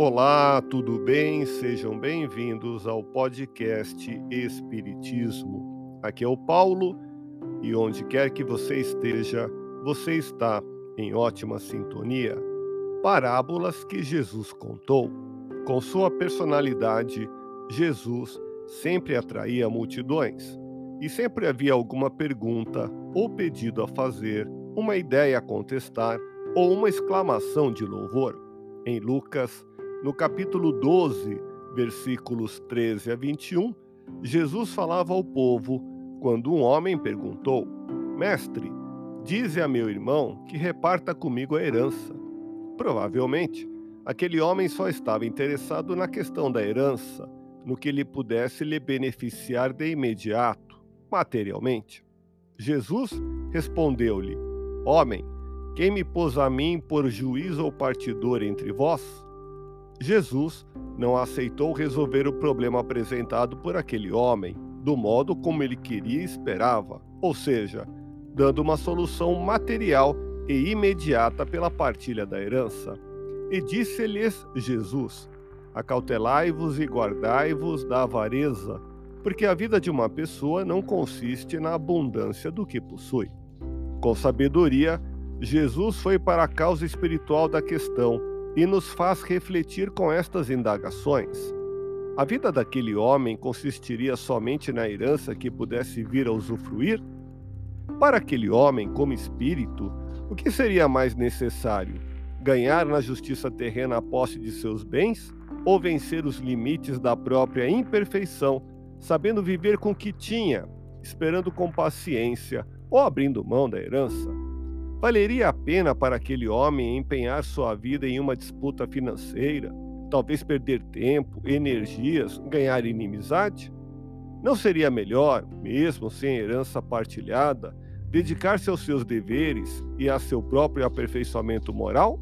Olá, tudo bem? Sejam bem-vindos ao podcast Espiritismo. Aqui é o Paulo e onde quer que você esteja, você está em ótima sintonia. Parábolas que Jesus contou. Com sua personalidade, Jesus sempre atraía multidões e sempre havia alguma pergunta ou pedido a fazer, uma ideia a contestar ou uma exclamação de louvor. Em Lucas, no capítulo 12, versículos 13 a 21, Jesus falava ao povo quando um homem perguntou: Mestre, dize a meu irmão que reparta comigo a herança. Provavelmente, aquele homem só estava interessado na questão da herança, no que lhe pudesse lhe beneficiar de imediato, materialmente. Jesus respondeu-lhe: Homem, quem me pôs a mim por juiz ou partidor entre vós? Jesus não aceitou resolver o problema apresentado por aquele homem do modo como ele queria e esperava, ou seja, dando uma solução material e imediata pela partilha da herança. E disse-lhes Jesus: Acautelai-vos e guardai-vos da avareza, porque a vida de uma pessoa não consiste na abundância do que possui. Com sabedoria, Jesus foi para a causa espiritual da questão e nos faz refletir com estas indagações. A vida daquele homem consistiria somente na herança que pudesse vir a usufruir? Para aquele homem, como espírito, o que seria mais necessário? Ganhar na justiça terrena a posse de seus bens ou vencer os limites da própria imperfeição, sabendo viver com o que tinha, esperando com paciência ou abrindo mão da herança? Valeria a pena para aquele homem empenhar sua vida em uma disputa financeira, talvez perder tempo, energias, ganhar inimizade? Não seria melhor, mesmo sem herança partilhada, dedicar-se aos seus deveres e a seu próprio aperfeiçoamento moral?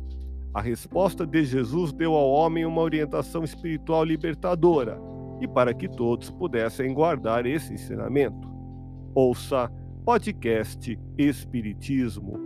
A resposta de Jesus deu ao homem uma orientação espiritual libertadora e para que todos pudessem guardar esse ensinamento. Ouça podcast Espiritismo